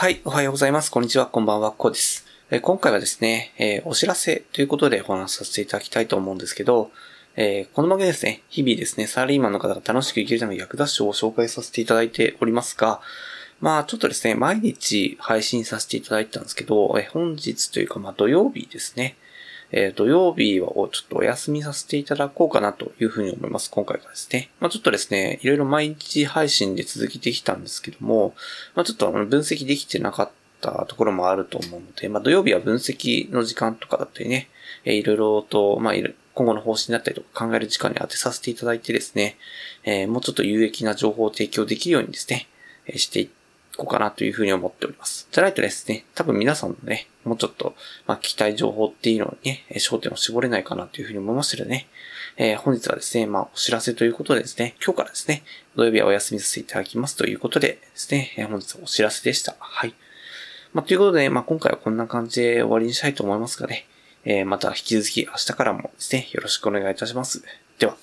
はい、おはようございます。こんにちは、こんばんは、こうです。え今回はですね、え、お知らせということでお話しさせていただきたいと思うんですけど、え、この番組ですね、日々ですね、サラリーマンの方が楽しく生きるための役立つを紹介させていただいておりますが、まあちょっとですね、毎日配信させていただいたんですけど、え本日というか、まあ土曜日ですね、えー、土曜日をちょっとお休みさせていただこうかなというふうに思います。今回はですね。まあ、ちょっとですね、いろいろ毎日配信で続けてきたんですけども、まあ、ちょっと分析できてなかったところもあると思うので、まあ、土曜日は分析の時間とかだったりね、えー、いろいろと、まあ、今後の方針だったりとか考える時間に当てさせていただいてですね、えー、もうちょっと有益な情報を提供できるようにですね、え、していってこうかなというふうに思っております。じゃないとですね、多分皆さんのね、もうちょっと、まあ、聞きたい情報っていうのにね、焦点を絞れないかなというふうに思いましたのでね、えー、本日はですね、まあ、お知らせということでですね、今日からですね、土曜日はお休みさせていただきますということでですね、えー、本日はお知らせでした。はい。まあ、ということで、ね、まあ、今回はこんな感じで終わりにしたいと思いますがね、えー、また引き続き明日からもですね、よろしくお願いいたします。では。